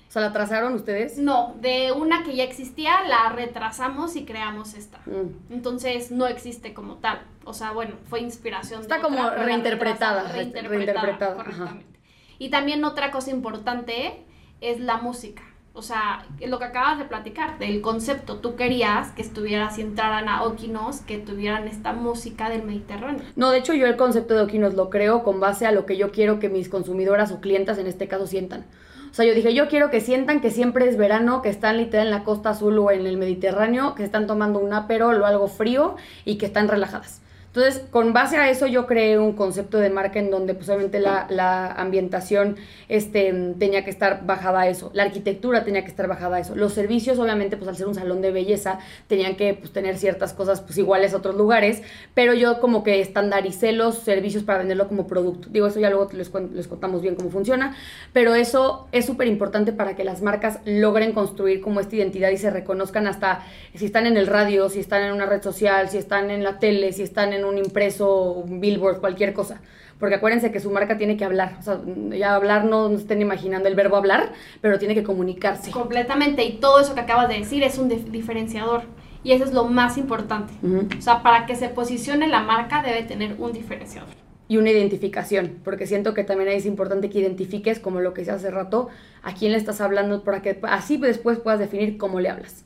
Speaker 1: O sea, ¿la trazaron ustedes?
Speaker 2: No, de una que ya existía, la retrasamos y creamos esta. Mm. Entonces, no existe como tal. O sea, bueno, fue inspiración
Speaker 1: Está como reinterpretada,
Speaker 2: reinterpretada. Reinterpretada, correctamente. Y también otra cosa importante es la música. O sea, lo que acabas de platicar, del concepto, tú querías que estuvieras y entraran a Okinos, que tuvieran esta música del Mediterráneo.
Speaker 1: No, de hecho yo el concepto de Okinos lo creo con base a lo que yo quiero que mis consumidoras o clientas en este caso sientan. O sea, yo dije, yo quiero que sientan que siempre es verano, que están literal en la costa azul o en el Mediterráneo, que están tomando un aperol o algo frío y que están relajadas. Entonces, con base a eso yo creé un concepto de marca en donde pues obviamente la, ambientación este, tenía que estar bajada a eso, la arquitectura tenía que estar bajada a eso, los servicios obviamente pues al ser un salón de belleza tenían que pues, tener ciertas cosas pues iguales a otros lugares, pero yo como que estandaricé los servicios para venderlo como producto. Digo, eso ya luego les, les contamos bien cómo funciona, pero eso es súper importante para que las marcas logren construir como esta identidad y se reconozcan hasta si están en el radio, si están en una red social, si están en la tele, si están en en un impreso, un billboard, cualquier cosa. Porque acuérdense que su marca tiene que hablar. O sea, ya hablar no estén imaginando el verbo hablar, pero tiene que comunicarse.
Speaker 2: Completamente. Y todo eso que acabas de decir es un diferenciador. Y eso es lo más importante. O sea, para que se posicione la marca debe tener un diferenciador.
Speaker 1: Y una identificación, porque siento que también es importante que identifiques, como lo que hice hace rato, a quién le estás hablando, para que así después puedas definir cómo le hablas.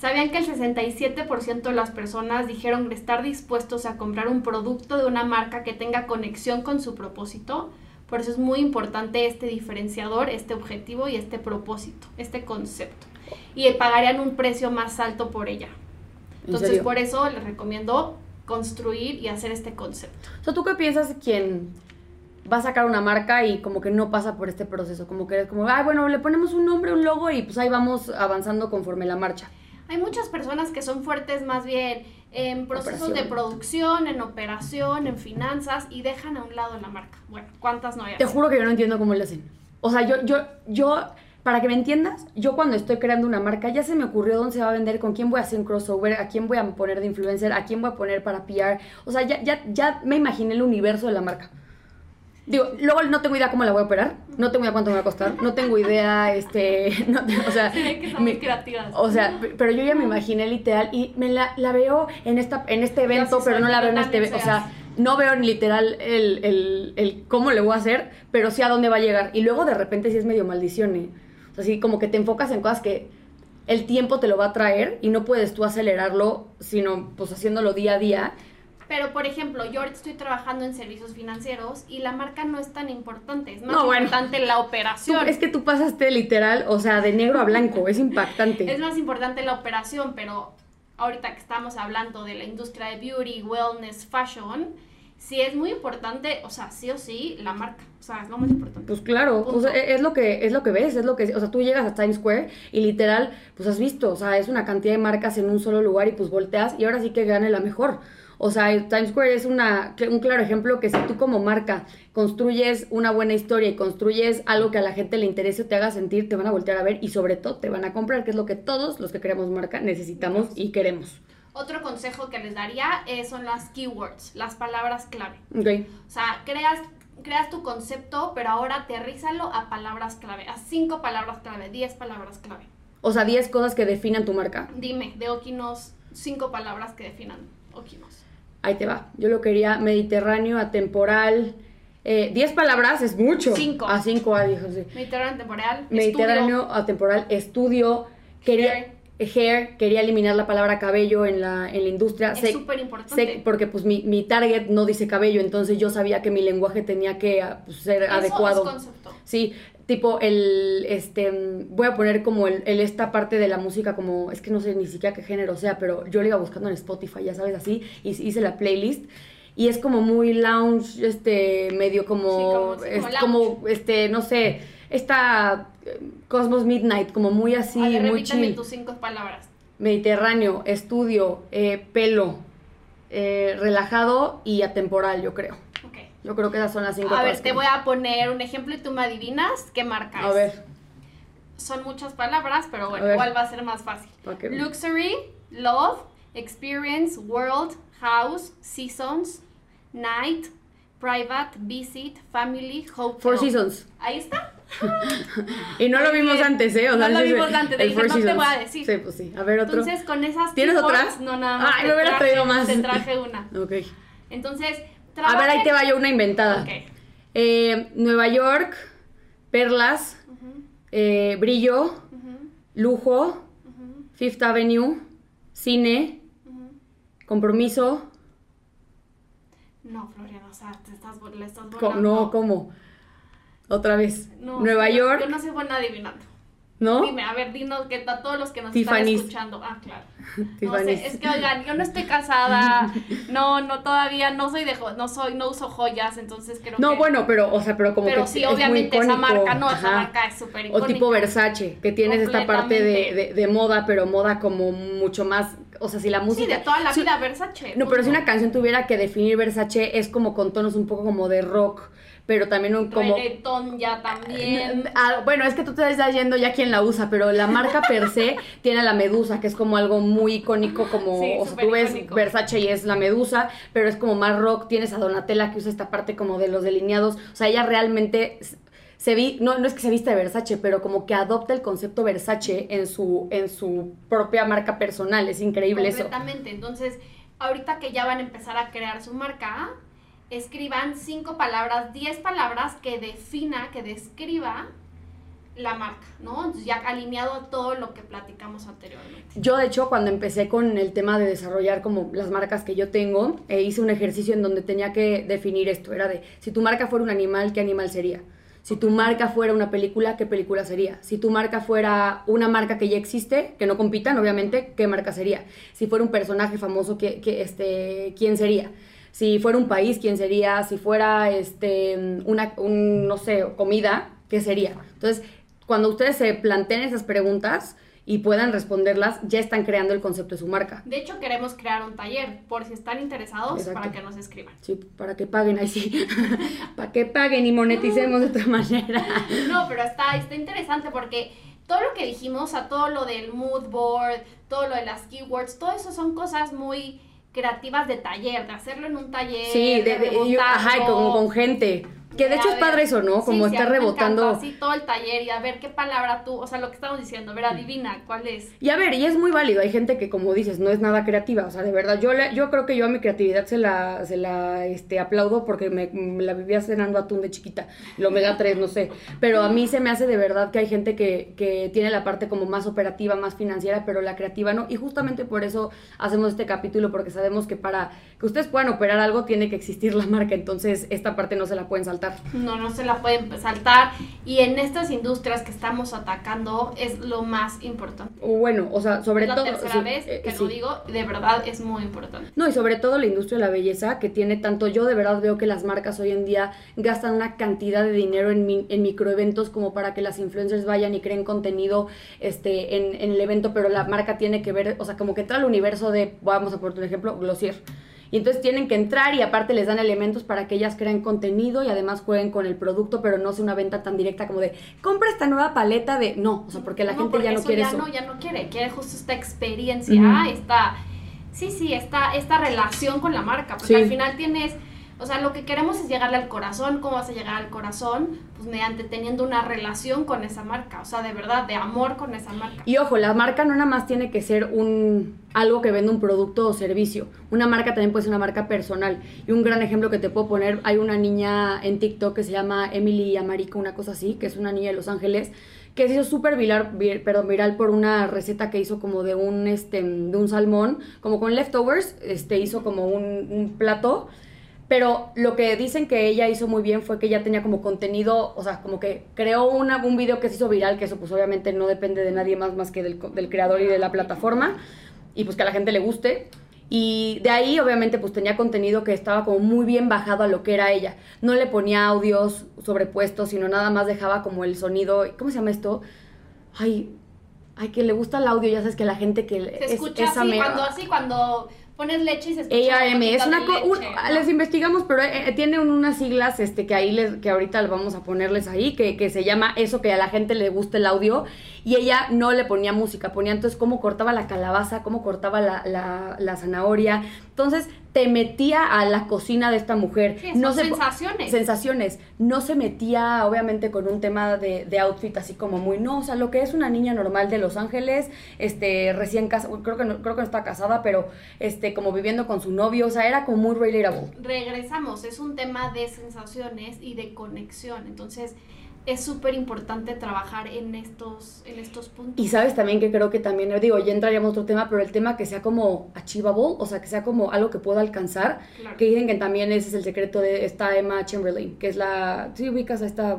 Speaker 2: ¿Sabían que el 67% de las personas dijeron estar dispuestos a comprar un producto de una marca que tenga conexión con su propósito? Por eso es muy importante este diferenciador, este objetivo y este propósito, este concepto. Y pagarían un precio más alto por ella. Entonces, por eso les recomiendo construir y hacer este concepto.
Speaker 1: O ¿tú qué piensas quien va a sacar una marca y como que no pasa por este proceso? Como que es como, ah, bueno, le ponemos un nombre, un logo y pues ahí vamos avanzando conforme la marcha.
Speaker 2: Hay muchas personas que son fuertes más bien en procesos de producción, en operación, en finanzas y dejan a un lado la marca. Bueno, ¿cuántas no hay?
Speaker 1: Te juro que yo no entiendo cómo lo hacen. O sea, yo, yo, yo, para que me entiendas, yo cuando estoy creando una marca ya se me ocurrió dónde se va a vender, con quién voy a hacer un crossover, a quién voy a poner de influencer, a quién voy a poner para PR. O sea, ya, ya, ya me imaginé el universo de la marca. Digo, luego no tengo idea cómo la voy a operar, no tengo idea cuánto me va a costar, no tengo idea, este, *laughs* no, o sea,
Speaker 2: que muy creativas.
Speaker 1: O sea, pero yo ya me imaginé literal y me la, la veo en esta, en este evento, pero no la veo en este, evento, o sea, no veo literal el, el, el, cómo le voy a hacer, pero sí a dónde va a llegar. Y luego de repente sí es medio maldición, ¿eh? O sea, sí como que te enfocas en cosas que el tiempo te lo va a traer y no puedes tú acelerarlo, sino pues haciéndolo día a día
Speaker 2: pero, por ejemplo, yo ahorita estoy trabajando en servicios financieros y la marca no es tan importante. Es más importante la operación.
Speaker 1: es que tú pasaste literal, o sea, de negro a blanco. es impactante.
Speaker 2: Es más importante la operación, pero ahorita que estamos hablando de la industria de beauty, wellness, fashion, sí es muy importante, o sea, sí o sí, la marca. O sea, es lo más importante.
Speaker 1: Pues claro, es lo que es lo que ves, es lo que, o sea, tú llegas a Times Square y literal, pues has visto, o sea, es una cantidad de marcas en un solo lugar y pues volteas y ahora sí que gane la mejor. O sea, Times Square es una, un claro ejemplo que si tú como marca construyes una buena historia y construyes algo que a la gente le interese o te haga sentir, te van a voltear a ver y sobre todo te van a comprar, que es lo que todos los que queremos marca necesitamos y queremos.
Speaker 2: Otro consejo que les daría eh, son las keywords, las palabras clave.
Speaker 1: Okay.
Speaker 2: O sea, creas, creas tu concepto, pero ahora aterrízalo a palabras clave, a cinco palabras clave, diez palabras clave.
Speaker 1: O sea, diez cosas que definan tu marca.
Speaker 2: Dime, de Okinos, cinco palabras que definan Okinos
Speaker 1: ahí te va. Yo lo quería mediterráneo, atemporal. Eh, diez palabras es mucho.
Speaker 2: Cinco.
Speaker 1: A cinco, ah, dijo, sí.
Speaker 2: Mediterráneo, atemporal.
Speaker 1: Mediterráneo, atemporal, estudio. Quería, hair. quería eliminar la palabra cabello en la, en la industria.
Speaker 2: Es súper importante.
Speaker 1: porque pues mi, mi, target no dice cabello, entonces yo sabía que mi lenguaje tenía que ah, pues, ser
Speaker 2: Eso
Speaker 1: adecuado.
Speaker 2: Es concepto.
Speaker 1: Sí, tipo el, este, voy a poner como el, esta parte de la música como, es que no sé ni siquiera qué género sea, pero yo lo iba buscando en Spotify, ya sabes, así, y hice la playlist. Y es como muy lounge, este, medio como, es, como, este, no sé, esta eh, Cosmos Midnight, como muy así, muy chill.
Speaker 2: tus cinco palabras.
Speaker 1: Mediterráneo, estudio, eh, pelo, eh, relajado y atemporal, yo creo. Yo creo que esas son las cinco
Speaker 2: A ver, te voy a poner un ejemplo y tú me adivinas qué marca es.
Speaker 1: A ver.
Speaker 2: Son muchas palabras, pero bueno, igual va a ser más fácil. Luxury, Love, Experience, World, House, Seasons, Night, Private, Visit, Family, Hope.
Speaker 1: Four Seasons.
Speaker 2: Ahí está. *laughs*
Speaker 1: y no lo vimos antes, ¿eh?
Speaker 2: O sea, no lo vimos antes, te dije, no te voy a decir.
Speaker 1: Sí, pues sí. A ver, otro.
Speaker 2: Entonces, con esas
Speaker 1: ¿Tienes otras?
Speaker 2: No, nada más.
Speaker 1: Ay, me hubiera traído más.
Speaker 2: Te traje una.
Speaker 1: ok.
Speaker 2: Entonces,
Speaker 1: a ver, ahí te va yo una inventada. Eh, Nueva York, perlas, eh, brillo, lujo, Fifth Avenue, cine, compromiso.
Speaker 2: No, Floriana, o sea, te estás, le estás
Speaker 1: volando. No, ¿cómo? Otra vez. Nueva York.
Speaker 2: Yo no soy buena adivinando.
Speaker 1: ¿No?
Speaker 2: Dime, a ver, dinos que a todos los que nos están escuchando. Ah, claro. *laughs* No sé, es que oigan, yo no estoy casada, *laughs* no, no, todavía no soy de, no soy, no uso joyas, entonces creo
Speaker 1: no, bueno, pero, o sea, pero como
Speaker 2: pero
Speaker 1: que
Speaker 2: sí, obviamente esa marca, no, esa marca es súper icónica.
Speaker 1: O tipo Versace, que tienes esta parte de, de, de, moda, pero moda como mucho más, o sea, si la música...
Speaker 2: Sí, de toda la vida Versace.
Speaker 1: No, pero si una canción tuviera que definir Versace, es como con tonos un poco como de rock, pero también un como...
Speaker 2: Reggaetón ya también.
Speaker 1: Ah, bueno, es que tú te estás yendo ya quien la usa, pero la marca per se *laughs* tiene la medusa, que es como algo muy icónico, como, o sea, tú ves Versace y es la medusa, pero es como más rock, tienes a Donatella que usa esta parte como de los delineados, o sea, ella realmente se vi, no, no es que se vista de Versace, pero como que adopta el concepto Versace en su, en su propia marca personal, es increíble
Speaker 2: eso. Exactamente, entonces, ahorita que ya van a empezar a crear su marca, escriban cinco palabras, diez palabras que defina, que describa la marca, ¿no? Ya alineado a todo lo que platicamos anteriormente.
Speaker 1: Yo, de hecho, cuando empecé con el tema de desarrollar como las marcas que yo tengo, eh, hice un ejercicio en donde tenía que definir esto. Era de, si tu marca fuera un animal, ¿qué animal sería? Si tu marca fuera una película, ¿qué película sería? Si tu marca fuera una marca que ya existe, que no compitan, obviamente, ¿qué marca sería? Si fuera un personaje famoso, ¿qué, este, ¿quién sería? Si fuera un país, quién sería, si fuera este una un, no sé, comida, ¿qué sería? Entonces, cuando ustedes se planteen esas preguntas y puedan responderlas, ya están creando el concepto de su marca.
Speaker 2: De hecho, queremos crear un taller por si están interesados para que nos escriban.
Speaker 1: Sí, para que paguen ahí sí. *laughs* para que paguen y moneticemos de otra manera. *laughs*
Speaker 2: no, pero está está interesante porque todo lo que dijimos, a todo lo del mood board, todo lo de las keywords, todo eso son cosas muy creativas de taller, de hacerlo en un taller.
Speaker 1: Sí, de, ajá, con, con gente. Que de hecho es padre eso, ¿no? Como estar rebotando.
Speaker 2: Así todo el taller y a ver qué palabra tú, o sea, lo que estamos diciendo, a ver, adivina cuál es.
Speaker 1: Y a ver, y es muy válido. Hay gente que, como dices, no es nada creativa. O sea, de verdad, yo, le, yo creo que yo a mi creatividad se la, se la este, aplaudo porque me, la vivía cenando atún de chiquita. El omega 3, no sé. Pero a mí se me hace de verdad que hay gente que, que tiene la parte como más operativa, más financiera, pero la creativa no. Y justamente por eso hacemos este capítulo, porque sabemos que para que ustedes puedan operar algo tiene que existir la marca. Entonces, esta parte no se la pueden saltar
Speaker 2: no, no se la pueden saltar. Y en estas industrias que estamos atacando es lo más importante.
Speaker 1: Bueno, o sea, sobre todo...
Speaker 2: la tercera vez eh, que lo digo, de verdad es muy importante.
Speaker 1: No, y sobre todo la industria de la belleza que tiene tanto... Yo de verdad veo que las marcas hoy en día gastan una cantidad de dinero en, en microeventos como para que las influencers vayan y creen contenido este, en, en el evento, pero la marca tiene que ver, o sea, como que entra al universo de, vamos a por un ejemplo, Glossier y entonces tienen que entrar y aparte les dan elementos para que ellas creen contenido y además jueguen con el producto, pero no sea una venta tan directa como de, compra esta nueva paleta de... No, o sea, porque la gente ya no quiere
Speaker 2: ya
Speaker 1: eso.
Speaker 2: No, ya no quiere, quiere justo esta experiencia, esta... Sí, sí, esta, esta relación con la marca, porque al final tienes o sea, lo que queremos es llegarle al corazón. ¿Cómo vas a llegar al corazón? Pues mediante teniendo una relación con esa marca. O sea, de verdad, de amor con esa marca.
Speaker 1: Y ojo, la marca no nada más tiene que ser un algo que vende un producto o servicio. Una marca también puede ser una marca personal. Y un gran ejemplo que te puedo poner, hay una niña en TikTok que se llama Emily Amarico, una cosa así, que es una niña de Los Ángeles, que se hizo súper viral, perdón, viral por una receta que hizo como de un, este, de un salmón, como con leftovers, este, hizo como un, un plato pero lo que dicen que ella hizo muy bien fue que ella tenía como contenido, o sea, como que creó una, un video que se hizo viral, que eso pues obviamente no depende de nadie más más que del, del creador y de la plataforma, y pues que a la gente le guste. Y de ahí obviamente pues tenía contenido que estaba como muy bien bajado a lo que era ella. No le ponía audios sobrepuestos, sino nada más dejaba como el sonido, ¿cómo se llama esto? Ay, ay, que le gusta el audio, ya sabes que la gente que...
Speaker 2: Se escucha así, cuando, así, cuando pones leche y se escucha
Speaker 1: ARM es una les investigamos pero eh, eh, tiene unas siglas este que ahí les que ahorita vamos a ponerles ahí que, que, se llama eso que a la gente le gusta el audio y ella no le ponía música ponía entonces cómo cortaba la calabaza cómo cortaba la, la, la zanahoria entonces te metía a la cocina de esta mujer.
Speaker 2: no sensaciones.
Speaker 1: Sensaciones. No se metía, obviamente, con un tema de, de, outfit así como muy, no, o sea, lo que es una niña normal de Los Ángeles, este, recién casada, creo que no, creo que no está casada, pero este, como viviendo con su novio, o sea, era como muy relatable.
Speaker 2: Regresamos, es un tema de sensaciones y de conexión, entonces es súper importante trabajar en estos, en estos puntos.
Speaker 1: Y sabes también que creo que también, digo, ya entraríamos a otro tema, pero el tema que sea como achievable, o sea, que sea como algo que pueda alcanzar, que dicen que también ese es el secreto de esta Emma Chamberlain, que es la, si ubicas a esta,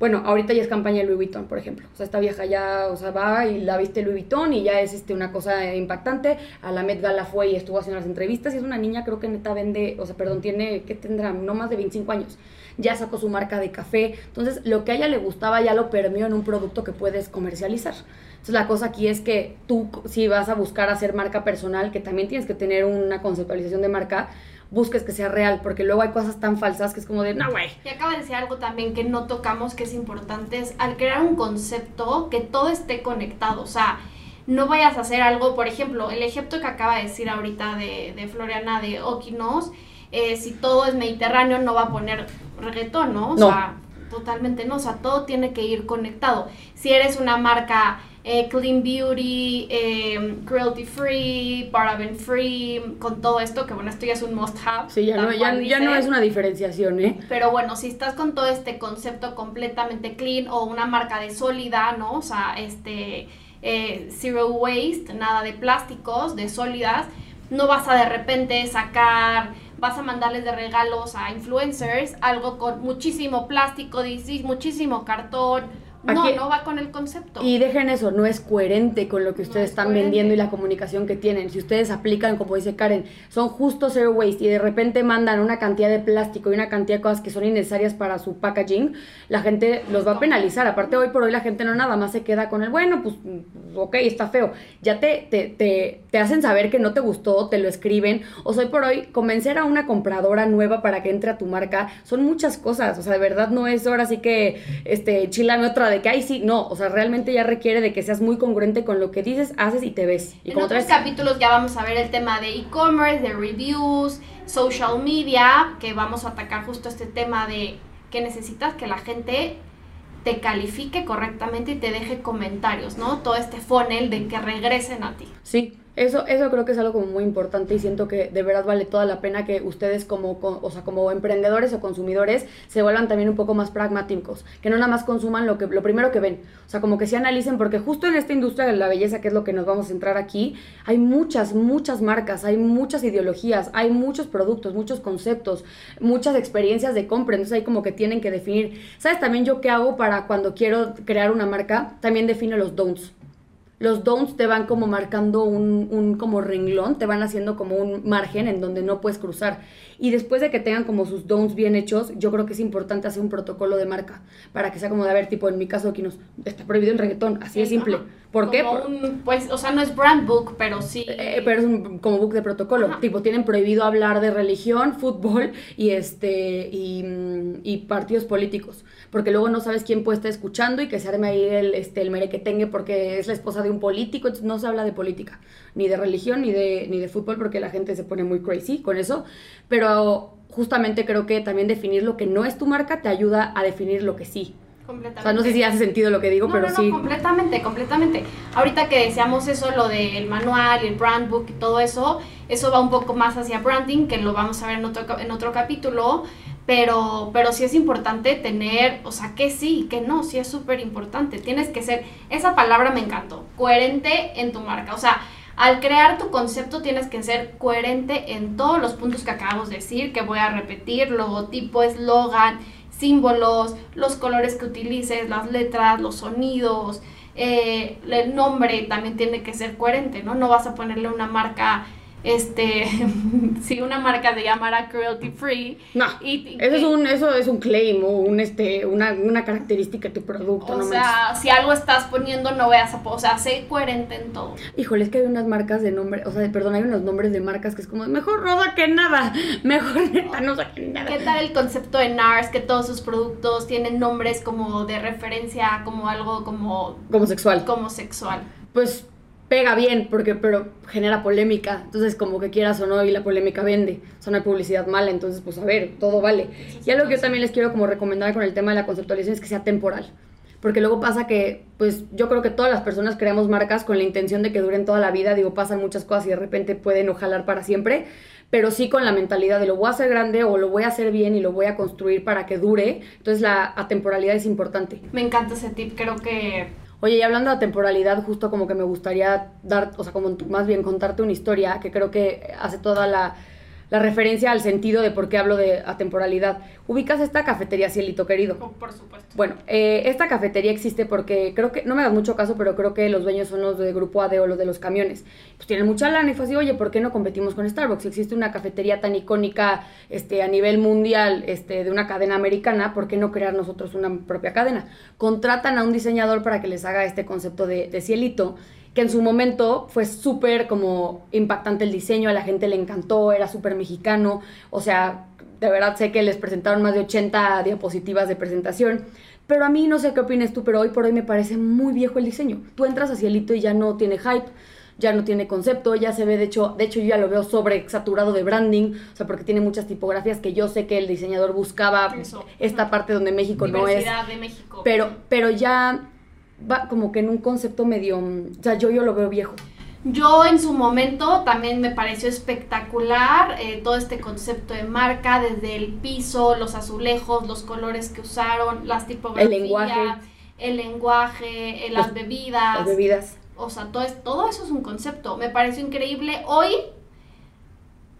Speaker 1: bueno, ahorita ya es campaña de Louis Vuitton, por ejemplo, o sea, esta vieja ya, o sea, va y la viste Louis Vuitton y ya es este, una cosa impactante, a la Met Gala fue y estuvo haciendo las entrevistas y es una niña, creo que neta vende, o sea, perdón, tiene, ¿qué tendrá? No más de 25 años ya sacó su marca de café. Entonces, lo que a ella le gustaba ya lo permeó en un producto que puedes comercializar. Entonces, la cosa aquí es que tú, si vas a buscar hacer marca personal, que también tienes que tener una conceptualización de marca, busques que sea real, porque luego hay cosas tan falsas que es como de, no, güey.
Speaker 2: Y acaba de decir algo también que no tocamos, que es importante, es al crear un concepto que todo esté conectado, o sea, no vayas a hacer algo, por ejemplo, el ejemplo que acaba de decir ahorita de, de Floriana de Okinos, eh, si todo es mediterráneo no va a poner reggaetón, ¿no? O sea, totalmente no, o sea, todo tiene que ir conectado. Si eres una marca eh, clean beauty, eh, cruelty free, paraben free, con todo esto, que bueno, esto ya es un must have.
Speaker 1: Sí, ya, no, ya, ya no es una diferenciación, ¿eh?
Speaker 2: Pero bueno, si estás con todo este concepto completamente clean o una marca de sólida, ¿no? O sea, este eh, zero waste, nada de plásticos, de sólidas, no vas a de repente sacar, vas a mandarles de regalos a influencers algo con muchísimo plástico, muchísimo cartón, no, no va con el concepto.
Speaker 1: Y dejen eso, no es coherente con lo que ustedes están vendiendo y la comunicación que tienen. Si ustedes aplican, como dice Karen, son justo zero waste y de repente mandan una cantidad de plástico y una cantidad de cosas que son innecesarias para su packaging, la gente los va a penalizar. Aparte, hoy por hoy la gente no nada más se queda con el, bueno, pues, ok, está feo. Ya te, te, te, te hacen saber que no te gustó, te lo escriben. O sea, hoy por hoy, convencer a una compradora nueva para que entre a tu marca, son muchas cosas. O sea, de verdad no es ahora sí que, este, chilame otra de que, ay, sí, no, o sea, realmente ya requiere de que seas muy congruente con lo que dices, haces y te ves.
Speaker 2: Y en otros capítulos ya vamos a ver el tema de e-commerce, de reviews, social media, que vamos a atacar justo este tema de que necesitas que la gente te califique correctamente y te deje comentarios, ¿no? Todo este funnel de que regresen a ti.
Speaker 1: Sí, eso, eso creo que es algo como muy importante y siento que de verdad vale toda la pena que ustedes como, o sea, como emprendedores o consumidores se vuelvan también un poco más pragmáticos, que no nada más consuman lo, que, lo primero que ven, o sea, como que se analicen, porque justo en esta industria de la belleza, que es lo que nos vamos a centrar aquí, hay muchas, muchas marcas, hay muchas ideologías, hay muchos productos, muchos conceptos, muchas experiencias de compra, entonces hay como que tienen que definir, ¿sabes también yo qué hago para cuando quiero crear una marca? También defino los don'ts los don'ts te van como marcando un, un, como renglón, te van haciendo como un margen en donde no puedes cruzar. Y después de que tengan como sus don'ts bien hechos, yo creo que es importante hacer un protocolo de marca para que sea como de, a ver, tipo, en mi caso aquí nos está prohibido el reggaetón, así de simple. ¿Por qué?
Speaker 2: pues, o sea, no es brand book, pero sí.
Speaker 1: Eh, pero es un, como book de protocolo. Tipo, tienen prohibido hablar de religión, fútbol y este y, y, partidos políticos. Porque luego no sabes quién puede estar escuchando y que se arme ahí el, este, el merequetengue porque es la esposa de un político, entonces no se habla de política, ni de religión, ni de, ni de fútbol, porque la gente se pone muy crazy con eso. Pero justamente creo que también definir lo que no es tu marca te ayuda a definir lo que sí.
Speaker 2: Completamente.
Speaker 1: O sea, no sé si hace sentido lo que digo, pero
Speaker 2: no,
Speaker 1: sí.
Speaker 2: completamente, completamente. Ahorita que decíamos eso, lo del manual, el brand book y todo eso, eso va un poco más hacia branding, que lo vamos a ver en otro, en otro capítulo, pero, pero sí es importante tener, o sea, que sí, que no, sí es súper importante. Tienes que ser, esa palabra me encantó, coherente en tu marca. O sea, al crear tu concepto tienes que ser coherente en todos los puntos que acabamos de decir, que voy a repetir, logotipo, eslogan, símbolos, los colores que utilices, las letras, los sonidos, eh, el nombre también tiene que ser coherente, ¿no? No vas a ponerle una marca este, *laughs* si una marca se llamara cruelty free.
Speaker 1: No, eso, es un, eso es un claim o un, este, una, una característica de tu producto.
Speaker 2: O sea, si algo estás poniendo, no veas a... O sea, sé coherente en todo.
Speaker 1: Híjole, es que hay unas marcas de nombre, o sea, perdón, hay unos nombres de marcas que es como, mejor roba que nada, *laughs* mejor neta no saquen nada.
Speaker 2: ¿Qué tal el concepto de NARS, que todos sus productos tienen nombres como de referencia, como algo como...
Speaker 1: Como sexual.
Speaker 2: Como sexual.
Speaker 1: Pues pega bien, porque, pero genera polémica. Entonces, como que quieras o no, y la polémica vende. O sea, no hay publicidad mala, entonces, pues a ver, todo vale. Y algo que yo también les quiero como recomendar con el tema de la conceptualización es que sea temporal. Porque luego pasa que, pues yo creo que todas las personas creamos marcas con la intención de que duren toda la vida. Digo, pasan muchas cosas y de repente pueden ojalar para siempre. Pero sí con la mentalidad de lo voy a hacer grande o lo voy a hacer bien y lo voy a construir para que dure. Entonces la atemporalidad es importante.
Speaker 2: Me encanta ese tip. Creo que
Speaker 1: Oye, y hablando de temporalidad, justo como que me gustaría dar, o sea, como más bien contarte una historia que creo que hace toda la, la referencia al sentido de por qué hablo de atemporalidad. ¿Ubicas esta cafetería, Cielito querido?
Speaker 2: Oh, por supuesto.
Speaker 1: Bueno, eh, esta cafetería existe porque creo que, no me das mucho caso, pero creo que los dueños son los de Grupo AD o los de los camiones. Pues tienen mucha lana y fue así, oye, ¿por qué no competimos con Starbucks? Si existe una cafetería tan icónica este, a nivel mundial este, de una cadena americana, ¿por qué no crear nosotros una propia cadena? Contratan a un diseñador para que les haga este concepto de, de cielito que en su momento fue súper como impactante el diseño, a la gente le encantó, era súper mexicano, o sea, de verdad sé que les presentaron más de 80 diapositivas de presentación, pero a mí no sé qué opinas tú, pero hoy por hoy me parece muy viejo el diseño. Tú entras a Cielito y ya no tiene hype, ya no tiene concepto, ya se ve, de hecho, de hecho yo ya lo veo sobresaturado de branding, o sea, porque tiene muchas tipografías que yo sé que el diseñador buscaba esta parte donde México no es.
Speaker 2: de México.
Speaker 1: Pero, pero ya va como que en un concepto medio, o sea, yo, yo lo veo viejo.
Speaker 2: Yo en su momento también me pareció espectacular eh, todo este concepto de marca, desde el piso, los azulejos, los colores que usaron, las tipografías,
Speaker 1: el lenguaje,
Speaker 2: el lenguaje eh, las bebidas.
Speaker 1: Las bebidas.
Speaker 2: O sea, todo, todo eso es un concepto. Me pareció increíble. Hoy,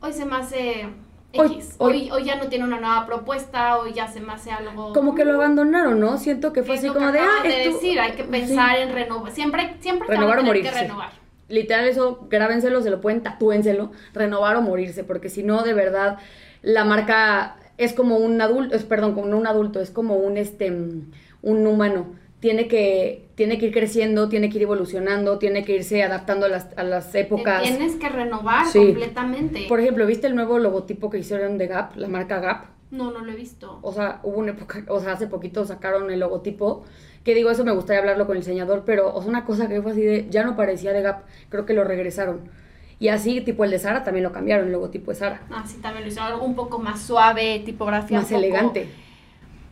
Speaker 2: hoy se me hace X. Hoy, hoy, ya no tiene una nueva propuesta, hoy ya se me hace algo.
Speaker 1: Como que lo abandonaron, ¿no? Siento que fue así como de.
Speaker 2: Ah, de decir, hay que pensar en renovar. Siempre, siempre
Speaker 1: renovar o morirse.
Speaker 2: que renovar.
Speaker 1: Literal, eso, grábenselo, se lo pueden, tatúenselo, renovar o morirse, porque si no, de verdad, la marca es como un adulto, es, perdón, como no un adulto, es como un, este, un humano tiene que, tiene que ir creciendo, tiene que ir evolucionando, tiene que irse adaptando a las, a las épocas.
Speaker 2: tienes que renovar completamente.
Speaker 1: Por ejemplo, ¿viste el nuevo logotipo que hicieron de Gap, la marca Gap?
Speaker 2: No, no lo he visto.
Speaker 1: O sea, hubo una época, o sea, hace poquito sacaron el logotipo, que digo, eso me gustaría hablarlo con el diseñador, pero o sea, una cosa que fue así de, ya no parecía de Gap, creo que lo regresaron. Y así, tipo el de Sara, también lo cambiaron, el logotipo de Sara.
Speaker 2: Ah, sí, también lo hicieron algo un poco más suave, tipografía.
Speaker 1: Más elegante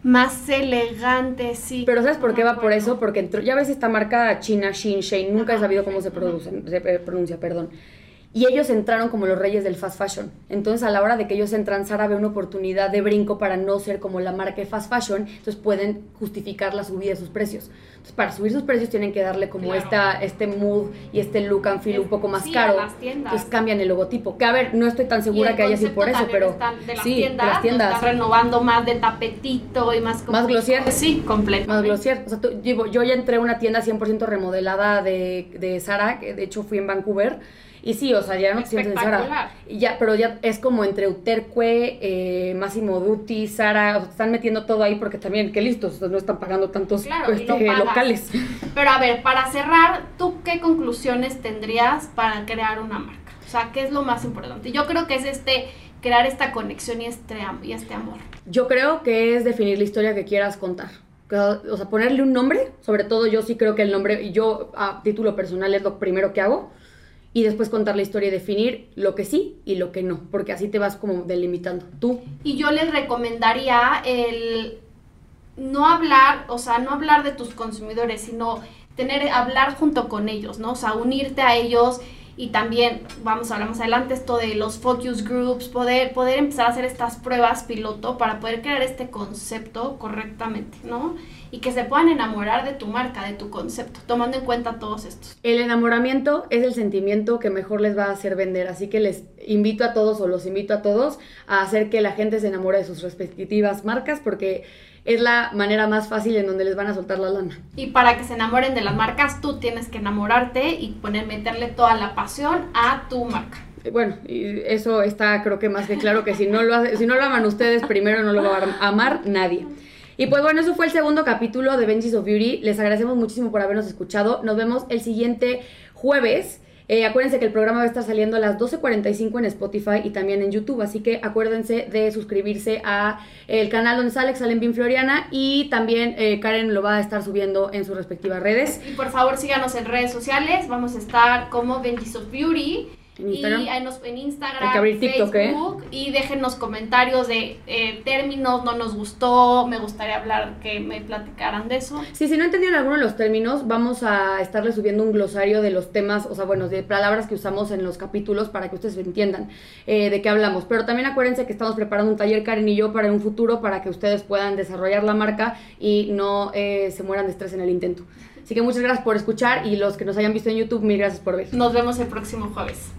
Speaker 2: más elegante, sí.
Speaker 1: Pero ¿sabes por qué va por eso? Porque ya ves esta marca china Shin Shein, nunca he sabido cómo se, produce, se pronuncia, perdón. Y ellos entraron como los reyes del fast fashion. Entonces, a la hora de que ellos entran, Sara ve una oportunidad de brinco para no ser como la marca de fast fashion. Entonces, pueden justificar la subida de sus precios. Entonces, para subir sus precios, tienen que darle como esta, este mood y este look and feel un poco más caro. Entonces, cambian el logotipo. Que a ver, no estoy tan segura que haya sido por eso, pero.
Speaker 2: de las sí, tiendas, de las tiendas. Está renovando más de tapetito y más.
Speaker 1: Más glossier.
Speaker 2: Sí, completo.
Speaker 1: Más glossier. O sea, yo, ya entré a una tienda 100% remodelada de, de Sara, que de hecho fui en Vancouver y sí, o sea, ya no te sientes Sara. Ya, pero ya es como entre Uterque, eh, Massimo Dutti, Sara, o sea, están metiendo todo ahí porque también, qué listos, no están pagando tantos este, locales.
Speaker 2: Pero a ver, para cerrar, ¿tú qué conclusiones tendrías para crear una marca? O sea, ¿qué es lo más importante? Yo creo que es este crear esta conexión y este, y este amor.
Speaker 1: Yo creo que es definir la historia que quieras contar. O sea, ponerle un nombre, sobre todo yo sí creo que el nombre, y yo a título personal es lo primero que hago, y después contar la historia y definir lo que sí y lo que no, porque así te vas como delimitando tú.
Speaker 2: Y yo les recomendaría el no hablar, o sea, no hablar de tus consumidores, sino tener, hablar junto con ellos, ¿no? O sea, unirte a ellos y también, vamos a hablar más adelante, esto de los focus groups, poder, poder empezar a hacer estas pruebas piloto para poder crear este concepto correctamente, ¿no? Y que se puedan enamorar de tu marca, de tu concepto, tomando en cuenta todos estos.
Speaker 1: El enamoramiento es el sentimiento que mejor les va a hacer vender, así que les invito a todos o los invito a todos a hacer que la gente se enamore de sus respectivas marcas porque es la manera más fácil en donde les van a soltar la lana.
Speaker 2: Y para que se enamoren de las marcas, tú tienes que enamorarte y poner, meterle toda la pasión a tu marca
Speaker 1: bueno, y eso está creo que más que claro que si no lo si no lo aman ustedes primero no lo va a amar nadie. Y pues bueno, eso fue el segundo capítulo de Benji's of Beauty. Les agradecemos muchísimo por habernos escuchado. Nos vemos el siguiente jueves. Eh, acuérdense que el programa va a estar saliendo a las 12.45 en Spotify y también en YouTube, así que acuérdense de suscribirse a el canal donde sale Salen Bin Floriana y también eh, Karen lo va a estar subiendo en sus respectivas redes.
Speaker 2: Y por favor síganos en redes sociales, vamos a estar como Benji's of Beauty. En Instagram. Y en Instagram, Facebook, y déjenos comentarios de eh, términos, no nos gustó, me gustaría hablar, que me platicaran de eso.
Speaker 1: Sí, si no entendieron alguno de los términos, vamos a estarle subiendo un glosario de los temas, o sea, bueno, de palabras que usamos en los capítulos para que ustedes entiendan eh, de qué hablamos. Pero también acuérdense que estamos preparando un taller, Karen y yo, para un futuro, para que ustedes puedan desarrollar la marca y no eh, se mueran de estrés en el intento. Así que muchas gracias por escuchar y los que nos hayan visto en YouTube, mil gracias por ver.
Speaker 2: Nos vemos el próximo jueves.